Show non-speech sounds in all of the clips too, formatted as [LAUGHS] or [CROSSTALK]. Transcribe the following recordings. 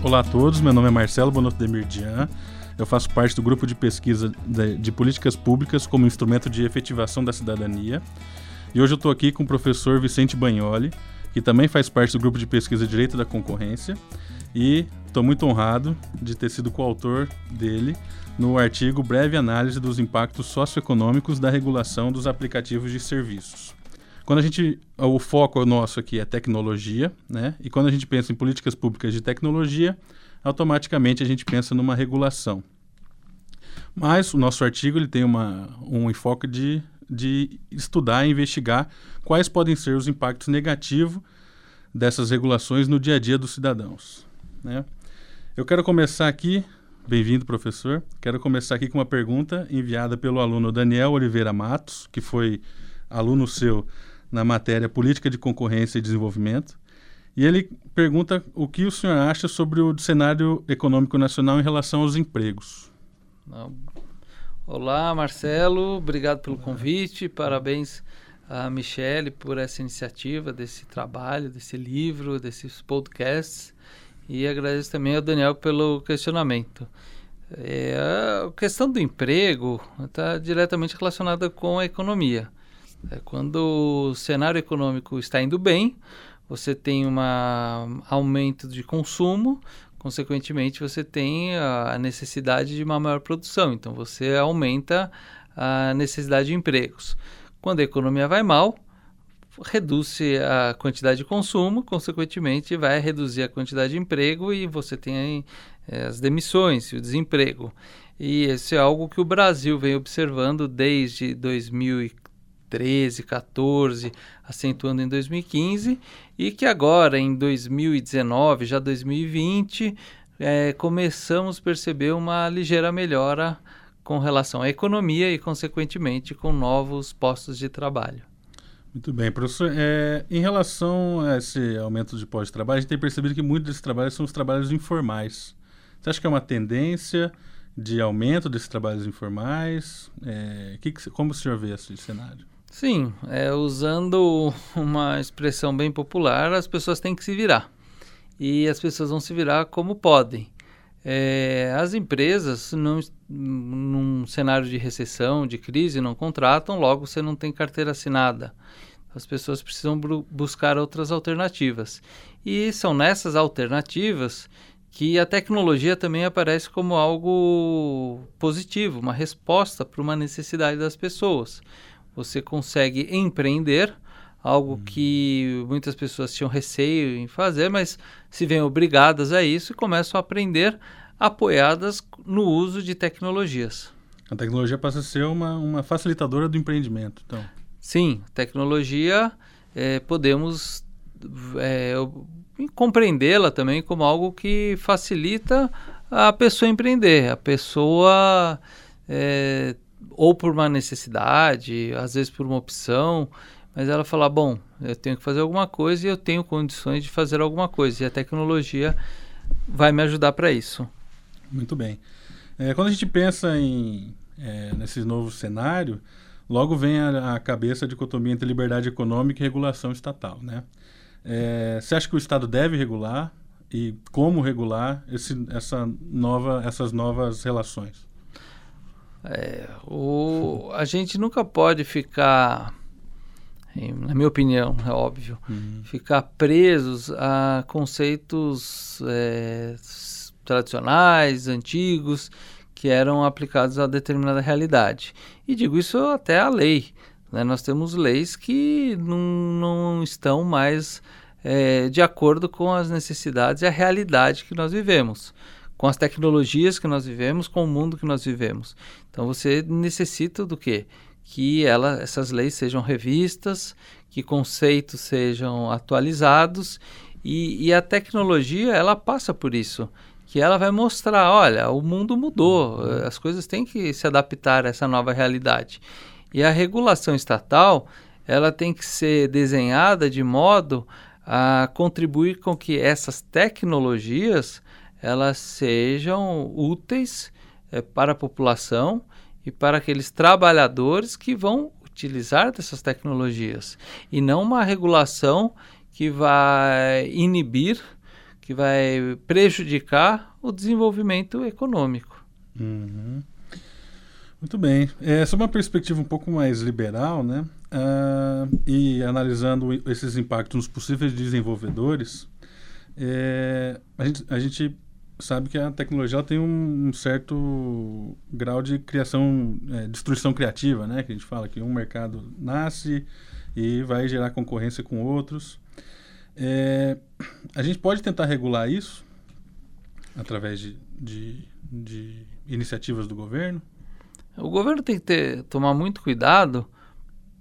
Olá a todos, meu nome é Marcelo Bonotto Demirdian. Eu faço parte do grupo de pesquisa de, de, políticas públicas como instrumento de efetivação da cidadania. E hoje eu estou aqui com o professor Vicente Bagnoli, que também faz parte do grupo de pesquisa Direito da Concorrência. E estou muito honrado de ter sido coautor dele no artigo Breve Análise dos Impactos Socioeconômicos da Regulação dos Aplicativos de Serviços. Quando a gente. O foco nosso aqui é tecnologia, né? E quando a gente pensa em políticas públicas de tecnologia, automaticamente a gente pensa numa regulação. Mas o nosso artigo ele tem uma, um enfoque de, de estudar e investigar quais podem ser os impactos negativos dessas regulações no dia a dia dos cidadãos. Né? Eu quero começar aqui, bem-vindo professor, quero começar aqui com uma pergunta enviada pelo aluno Daniel Oliveira Matos, que foi aluno seu na matéria Política de Concorrência e Desenvolvimento. E ele pergunta o que o senhor acha sobre o cenário econômico nacional em relação aos empregos. Olá, Marcelo, obrigado pelo convite, parabéns a Michele por essa iniciativa, desse trabalho, desse livro, desses podcasts, e agradeço também ao Daniel pelo questionamento. É, a questão do emprego está diretamente relacionada com a economia. É, quando o cenário econômico está indo bem, você tem um aumento de consumo, consequentemente você tem a necessidade de uma maior produção, então você aumenta a necessidade de empregos. Quando a economia vai mal, reduz a quantidade de consumo, consequentemente vai reduzir a quantidade de emprego e você tem é, as demissões e o desemprego. E isso é algo que o Brasil vem observando desde 2014 2013, 14, acentuando em 2015, e que agora, em 2019, já 2020, é, começamos a perceber uma ligeira melhora com relação à economia e, consequentemente, com novos postos de trabalho. Muito bem, professor. É, em relação a esse aumento de postos de trabalho, a gente tem percebido que muitos desses trabalhos são os trabalhos informais. Você acha que é uma tendência de aumento desses trabalhos informais? É, que, como o senhor vê esse cenário? Sim, é, usando [LAUGHS] uma expressão bem popular, as pessoas têm que se virar. E as pessoas vão se virar como podem. É, as empresas, num, num cenário de recessão, de crise, não contratam, logo você não tem carteira assinada. As pessoas precisam buscar outras alternativas. E são nessas alternativas que a tecnologia também aparece como algo positivo, uma resposta para uma necessidade das pessoas você consegue empreender, algo uhum. que muitas pessoas tinham receio em fazer, mas se veem obrigadas a isso e começam a aprender apoiadas no uso de tecnologias. A tecnologia passa a ser uma, uma facilitadora do empreendimento, então. Sim, tecnologia é, podemos é, compreendê-la também como algo que facilita a pessoa empreender, a pessoa é, ou por uma necessidade, às vezes por uma opção, mas ela fala: bom, eu tenho que fazer alguma coisa e eu tenho condições de fazer alguma coisa, e a tecnologia vai me ajudar para isso. Muito bem. É, quando a gente pensa em, é, nesse novo cenário, logo vem a, cabeça a dicotomia entre liberdade econômica e regulação estatal. Né? É, você acha que o Estado deve regular e como regular esse, essa nova, essas novas relações? É, o, a gente nunca pode ficar, na minha opinião, é óbvio, uhum. ficar presos a conceitos é, tradicionais, antigos, que eram aplicados a determinada realidade. E digo isso até a lei. Né? Nós temos leis que não, não estão mais é, de acordo com as necessidades e a realidade que nós vivemos com as tecnologias que nós vivemos, com o mundo que nós vivemos. Então você necessita do quê? Que ela, essas leis sejam revistas, que conceitos sejam atualizados e, e a tecnologia ela passa por isso, que ela vai mostrar, olha, o mundo mudou, as coisas têm que se adaptar a essa nova realidade. E a regulação estatal ela tem que ser desenhada de modo a contribuir com que essas tecnologias elas sejam úteis é, para a população e para aqueles trabalhadores que vão utilizar dessas tecnologias e não uma regulação que vai inibir, que vai prejudicar o desenvolvimento econômico. Uhum. Muito bem. É, sob uma perspectiva um pouco mais liberal, né? Uh, e analisando esses impactos nos possíveis desenvolvedores, é, a, gente, a gente sabe que a tecnologia tem um, certo grau de criação, é, destruição criativa, né? Que a gente fala que um mercado nasce e vai gerar concorrência com outros. É, a gente pode tentar regular isso através de, de, de iniciativas do governo? O governo tem que ter, tomar muito cuidado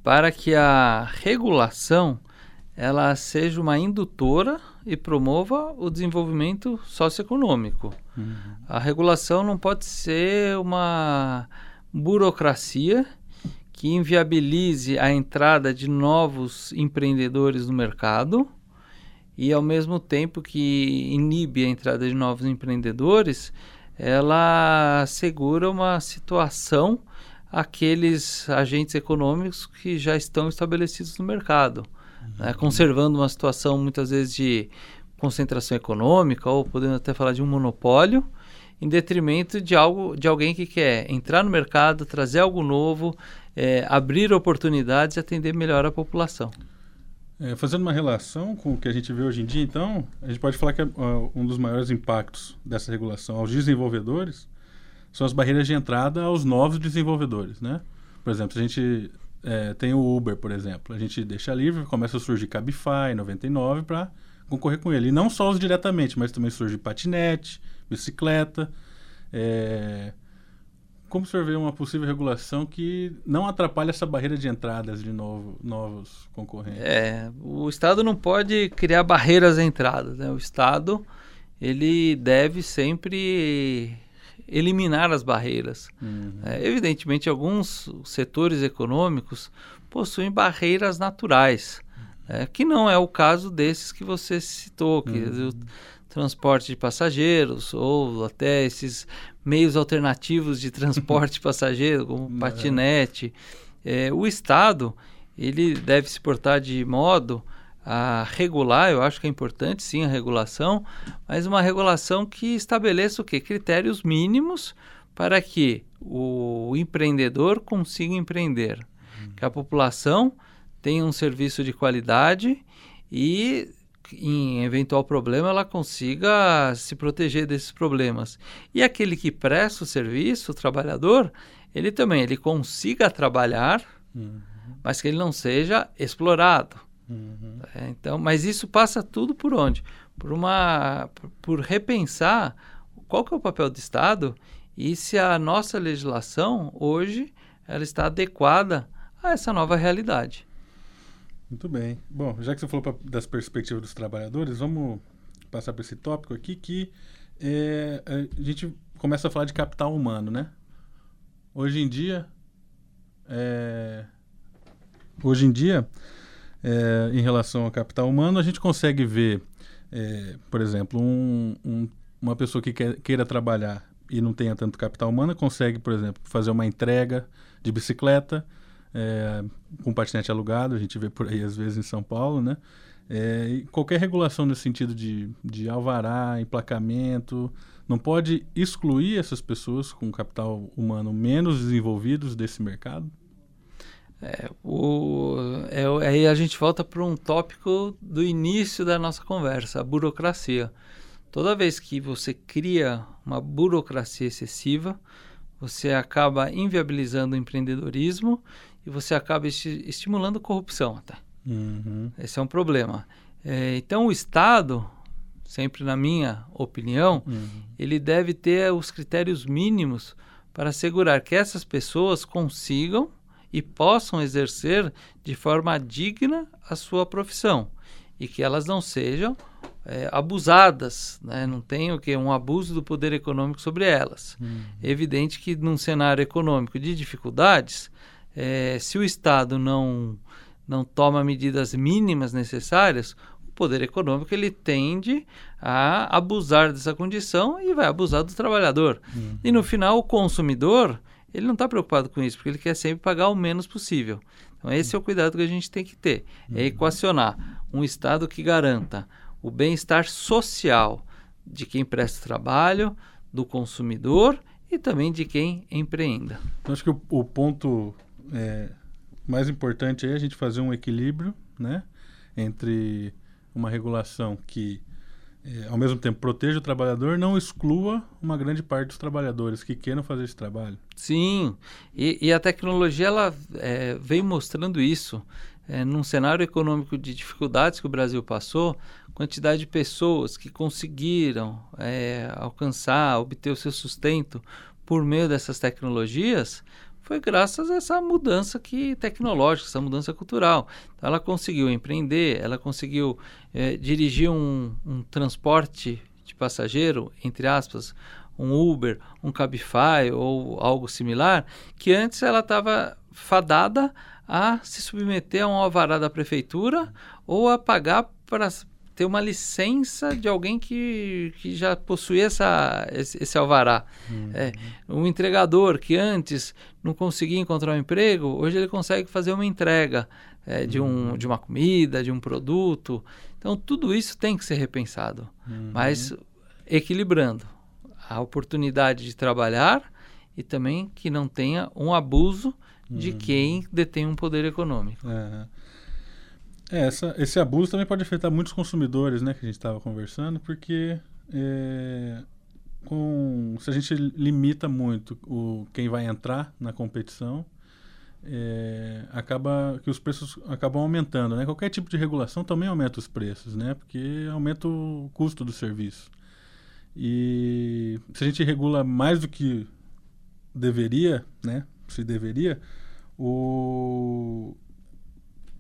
para que a regulação ela seja uma indutora e promova o desenvolvimento socioeconômico. Uhum. A regulação não pode ser uma burocracia que inviabilize a entrada de novos empreendedores no mercado e, ao mesmo tempo que inibe a entrada de novos empreendedores, ela segura uma situação aqueles agentes econômicos que já estão estabelecidos no mercado. Né, conservando uma situação muitas vezes de concentração econômica ou podendo até falar de um monopólio, em detrimento de algo de alguém que quer entrar no mercado, trazer algo novo, é, abrir oportunidades e atender melhor a população. É, fazendo uma relação com o que a gente vê hoje em dia, então, a gente pode falar que uh, um dos maiores impactos dessa regulação aos desenvolvedores são as barreiras de entrada aos novos desenvolvedores, né? Por exemplo, se a gente é, tem o Uber, por exemplo, a gente deixa livre, começa a surgir Cabify, 99 para concorrer com ele. E não só os diretamente, mas também surge patinete, bicicleta. É, como vê uma possível regulação que não atrapalhe essa barreira de entradas de novo, novos concorrentes? É, o Estado não pode criar barreiras à entrada. Né? O Estado ele deve sempre eliminar as barreiras. Uhum. É, evidentemente, alguns setores econômicos possuem barreiras naturais, é, que não é o caso desses que você citou, que uhum. o transporte de passageiros ou até esses meios alternativos de transporte [LAUGHS] de passageiros, como Não. patinete. É, o Estado ele deve se portar de modo a regular, eu acho que é importante sim a regulação, mas uma regulação que estabeleça o quê? Critérios mínimos para que o empreendedor consiga empreender, hum. que a população tenha um serviço de qualidade e em eventual problema, ela consiga se proteger desses problemas. E aquele que presta o serviço, o trabalhador, ele também ele consiga trabalhar, uhum. mas que ele não seja explorado. Uhum. É, então, mas isso passa tudo por onde? Por uma, por repensar qual que é o papel do Estado e se a nossa legislação hoje ela está adequada a essa nova realidade. Muito bem. Bom, já que você falou pra, das perspectivas dos trabalhadores, vamos passar para esse tópico aqui que é, a gente começa a falar de capital humano, né? Hoje em dia, é, hoje em dia, é, em relação ao capital humano, a gente consegue ver, é, por exemplo, um, um, uma pessoa que quer, queira trabalhar e não tenha tanto capital humano consegue, por exemplo, fazer uma entrega de bicicleta é, com patinete alugado, a gente vê por aí às vezes em São Paulo, né? É, qualquer regulação nesse sentido de, de alvará, emplacamento, não pode excluir essas pessoas com capital humano menos desenvolvidos desse mercado? É, o, é, aí a gente volta para um tópico do início da nossa conversa, a burocracia. Toda vez que você cria uma burocracia excessiva, você acaba inviabilizando o empreendedorismo e você acaba esti estimulando corrupção até. Uhum. Esse é um problema. É, então o Estado, sempre na minha opinião, uhum. ele deve ter os critérios mínimos para assegurar que essas pessoas consigam e possam exercer de forma digna a sua profissão e que elas não sejam é, abusadas, né? não tem o que um abuso do poder econômico sobre elas. Uhum. É evidente que num cenário econômico de dificuldades, é, se o Estado não, não toma medidas mínimas necessárias, o poder econômico ele tende a abusar dessa condição e vai abusar do trabalhador. Uhum. E no final, o consumidor ele não está preocupado com isso, porque ele quer sempre pagar o menos possível. Então, esse é o cuidado que a gente tem que ter: é uhum. equacionar um Estado que garanta o bem-estar social de quem presta trabalho, do consumidor e também de quem empreenda. Eu acho que o, o ponto é, mais importante é a gente fazer um equilíbrio né, entre uma regulação que, é, ao mesmo tempo, proteja o trabalhador, não exclua uma grande parte dos trabalhadores que queiram fazer esse trabalho. Sim, e, e a tecnologia ela é, vem mostrando isso. É, num cenário econômico de dificuldades que o Brasil passou, quantidade de pessoas que conseguiram é, alcançar, obter o seu sustento por meio dessas tecnologias, foi graças a essa mudança que tecnológica, essa mudança cultural. Ela conseguiu empreender, ela conseguiu é, dirigir um, um, transporte de passageiro, entre aspas, um Uber, um Cabify ou algo similar, que antes ela estava fadada a se submeter a um alvará da prefeitura ou a pagar para ter uma licença de alguém que, que já possuía essa, esse, esse alvará. Uhum. É, um entregador que antes não conseguia encontrar um emprego, hoje ele consegue fazer uma entrega é, de, um, uhum. de uma comida, de um produto. Então, tudo isso tem que ser repensado, uhum. mas equilibrando a oportunidade de trabalhar e também que não tenha um abuso de uhum. quem detém um poder econômico. É. É, essa, esse abuso também pode afetar muitos consumidores, né, que a gente estava conversando, porque é, com, se a gente limita muito o, quem vai entrar na competição, é, acaba que os preços acabam aumentando, né? Qualquer tipo de regulação também aumenta os preços, né? Porque aumenta o custo do serviço. E se a gente regula mais do que deveria, né? Se deveria, o,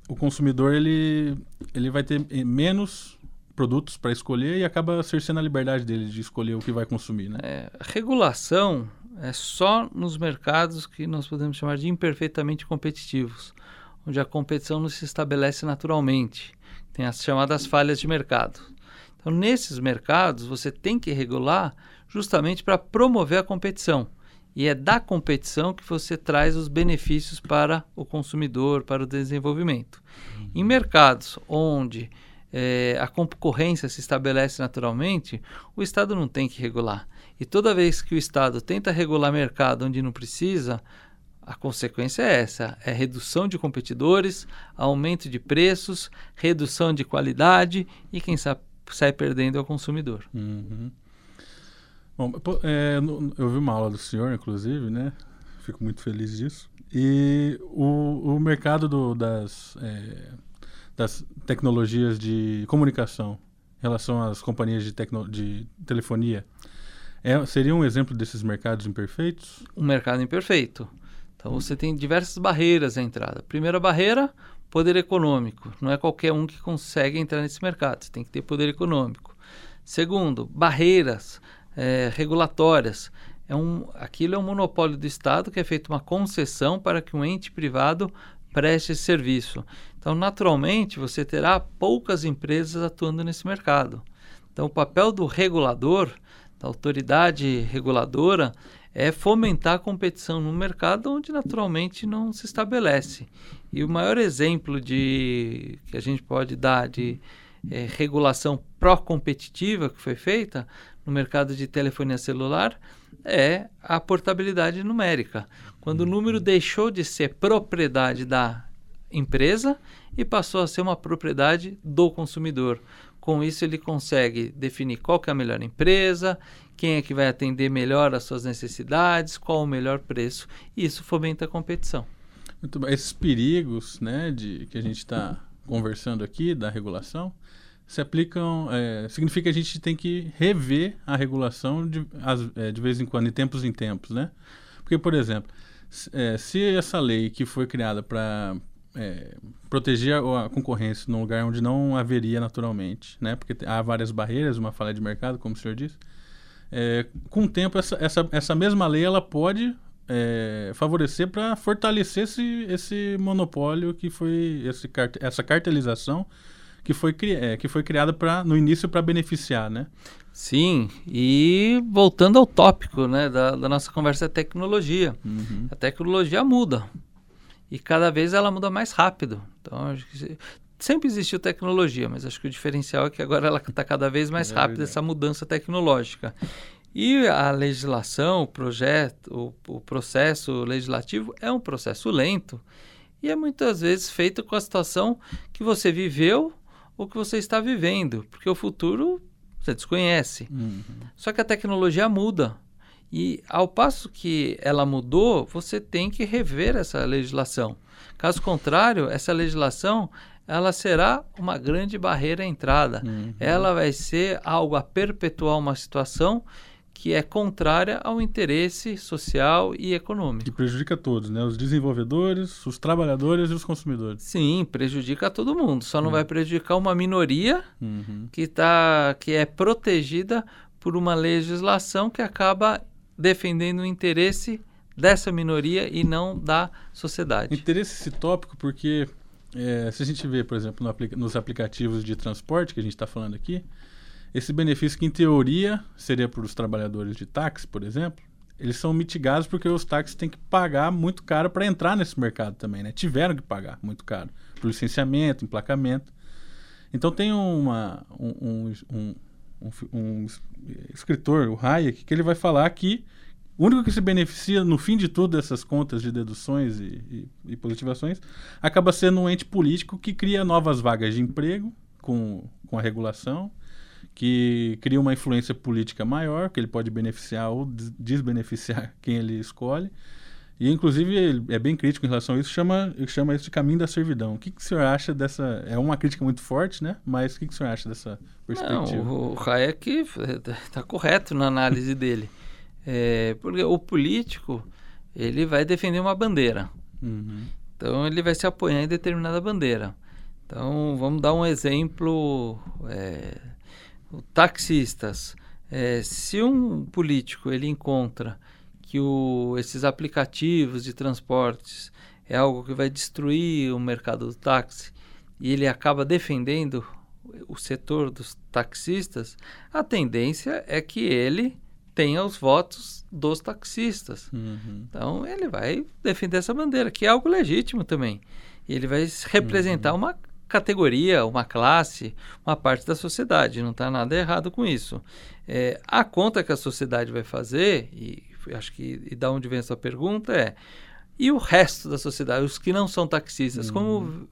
o consumidor ele, ele vai ter menos produtos para escolher e acaba cerceando a liberdade dele de escolher o que vai consumir. Né? É, regulação é só nos mercados que nós podemos chamar de imperfeitamente competitivos, onde a competição não se estabelece naturalmente. Tem as chamadas falhas de mercado. Então, nesses mercados, você tem que regular justamente para promover a competição e é da competição que você traz os benefícios para o consumidor, para o desenvolvimento. Uhum. Em mercados onde é, a concorrência se estabelece naturalmente, o Estado não tem que regular. E toda vez que o Estado tenta regular mercado onde não precisa, a consequência é essa: é redução de competidores, aumento de preços, redução de qualidade e quem sabe sai perdendo é o consumidor. Uhum. Bom, é, eu vi uma aula do senhor, inclusive, né? Fico muito feliz disso. E o, o mercado do, das, é, das tecnologias de comunicação em relação às companhias de, tecno, de telefonia é, seria um exemplo desses mercados imperfeitos? Um mercado imperfeito. Então você tem diversas barreiras à entrada. Primeira barreira, poder econômico. Não é qualquer um que consegue entrar nesse mercado. Você tem que ter poder econômico. Segundo, barreiras é, regulatórias. É um, aquilo é um monopólio do Estado que é feita uma concessão para que um ente privado preste esse serviço. Então, naturalmente, você terá poucas empresas atuando nesse mercado. Então, o papel do regulador, da autoridade reguladora, é fomentar a competição no mercado onde naturalmente não se estabelece. E o maior exemplo de que a gente pode dar de é, regulação pró-competitiva que foi feita no mercado de telefonia celular é a portabilidade numérica. Quando o número deixou de ser propriedade da empresa e passou a ser uma propriedade do consumidor. Com isso, ele consegue definir qual é a melhor empresa, quem é que vai atender melhor às suas necessidades, qual o melhor preço. E isso fomenta a competição. Muito bem. Esses perigos né, de, que a gente está conversando aqui da regulação, se aplicam. É, significa que a gente tem que rever a regulação de, as, é, de vez em quando, em tempos em tempos, né? Porque, por exemplo, se, é, se essa lei que foi criada para é, proteger a, a, concorrência num lugar onde não haveria naturalmente, né? Porque há várias barreiras, uma falha de mercado, como o senhor disse. É, com o tempo, essa, essa, essa mesma lei ela pode é, favorecer para fortalecer esse, esse monopólio que foi esse, essa cartelização que foi, é, que foi criada pra, no início para beneficiar, né? Sim, e voltando ao tópico né, da, da nossa conversa é tecnologia. Uhum. A tecnologia muda e cada vez ela muda mais rápido. Então, sempre existiu tecnologia, mas acho que o diferencial é que agora ela está cada vez mais é rápida, essa mudança tecnológica. E a legislação, o projeto, o, o, processo legislativo é um processo lento e é muitas vezes feito com a situação que você viveu ou que você está vivendo, porque o futuro você desconhece. Uhum. Só que a tecnologia muda. E ao passo que ela mudou, você tem que rever essa legislação. Caso contrário, essa legislação ela será uma grande barreira à entrada. Uhum. Ela vai ser algo a perpetuar uma situação que é contrária ao interesse social e econômico. E prejudica todos, né? Os desenvolvedores, os trabalhadores e os consumidores. Sim, prejudica todo mundo. Só não uhum. vai prejudicar uma minoria uhum. que, tá, que é protegida por uma legislação que acaba defendendo o interesse dessa minoria e não da sociedade. Interesse esse tópico porque é, se a gente vê, por exemplo, no aplica nos aplicativos de transporte que a gente está falando aqui, esse benefício que, em teoria, seria para os trabalhadores de táxi, por exemplo, eles são mitigados porque os táxis têm que pagar muito caro para entrar nesse mercado também, né? Tiveram que pagar muito caro por licenciamento, emplacamento. Então tem uma, um, um, um, um escritor, o Hayek, que ele vai falar que o único que se beneficia no fim de tudo dessas contas de deduções e, e, e positivações acaba sendo um ente político que cria novas vagas de emprego com, com a regulação que cria uma influência política maior, que ele pode beneficiar ou desbeneficiar [LAUGHS] quem ele escolhe. E, inclusive, ele é bem crítico em relação a isso, chama, chama isso de caminho da servidão. O que, que o senhor acha dessa... É uma crítica muito forte, né? Mas o que, que o senhor acha dessa perspectiva? Não, o Hayek está [LAUGHS] correto na análise dele. É, porque o político, ele vai defender uma bandeira. Uhum. Então, ele vai se apoiar em determinada bandeira. Então, vamos dar um exemplo... É, taxistas, é, se um político ele encontra que o, esses aplicativos de transportes é algo que vai destruir o mercado do táxi e ele acaba defendendo o setor dos taxistas, a tendência é que ele tenha os votos dos taxistas. Uhum. Então ele vai defender essa bandeira, que é algo legítimo também. Ele vai representar uhum. uma categoria, uma classe, uma parte da sociedade. Não está nada errado com isso. É, a conta que a sociedade vai fazer, e acho que e da onde vem essa pergunta, é e o resto da sociedade, os que não são taxistas, uhum. como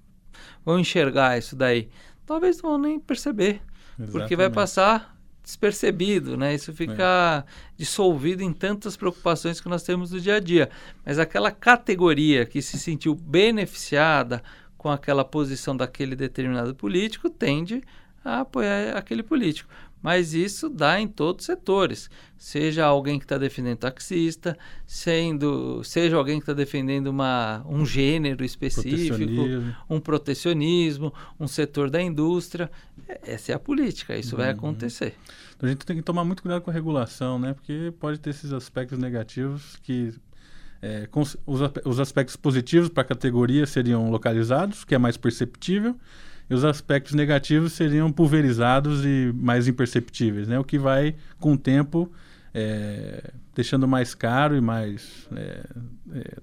vão enxergar isso daí? Talvez não vão nem perceber, Exatamente. porque vai passar despercebido, né? Isso fica é. dissolvido em tantas preocupações que nós temos no dia a dia. Mas aquela categoria que se sentiu beneficiada com aquela posição daquele determinado político, tende a apoiar aquele político. Mas isso dá em todos os setores, seja alguém que está defendendo taxista, sendo, seja alguém que está defendendo uma, um gênero específico, protecionismo. um protecionismo, um setor da indústria. Essa é a política, isso uhum. vai acontecer. Então a gente tem que tomar muito cuidado com a regulação, né? Porque pode ter esses aspectos negativos que é, os, os aspectos positivos para a categoria seriam localizados, que é mais perceptível, e os aspectos negativos seriam pulverizados e mais imperceptíveis, né? o que vai, com o tempo, é, deixando mais caro e mais é, é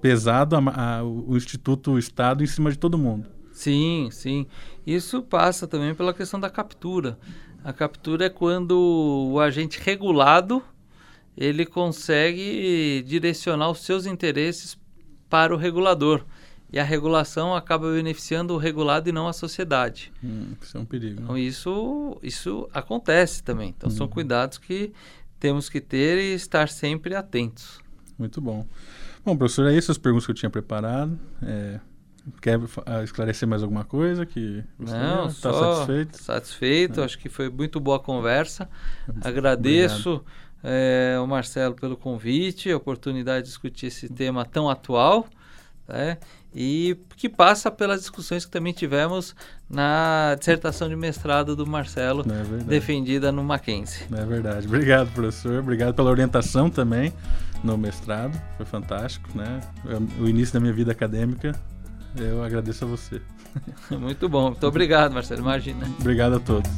pesado a, a, o Instituto Estado em cima de todo mundo. Sim, sim. Isso passa também pela questão da captura. A captura é quando o agente regulado ele consegue direcionar os seus interesses para o regulador. E a regulação acaba beneficiando o regulado e não a sociedade. Hum, isso é um perigo. Então, isso, isso acontece também. Então, hum. são cuidados que temos que ter e estar sempre atentos. Muito bom. Bom, professor, é essas as perguntas que eu tinha preparado. É, quer ah, esclarecer mais alguma coisa que não está satisfeito? Satisfeito. É. Acho que foi muito boa a conversa. Agradeço. Obrigado é, o Marcelo pelo convite, a oportunidade de discutir esse tema tão atual. Né? E que passa pelas discussões que também tivemos na dissertação de mestrado do Marcelo, é defendida no Mackenzie. É verdade. Obrigado, professor. Obrigado pela orientação também no mestrado. Foi fantástico, né? O início da minha vida acadêmica. Eu agradeço a você. [LAUGHS] Muito bom. Muito obrigado, Marcelo. Imagina. Obrigado a todos.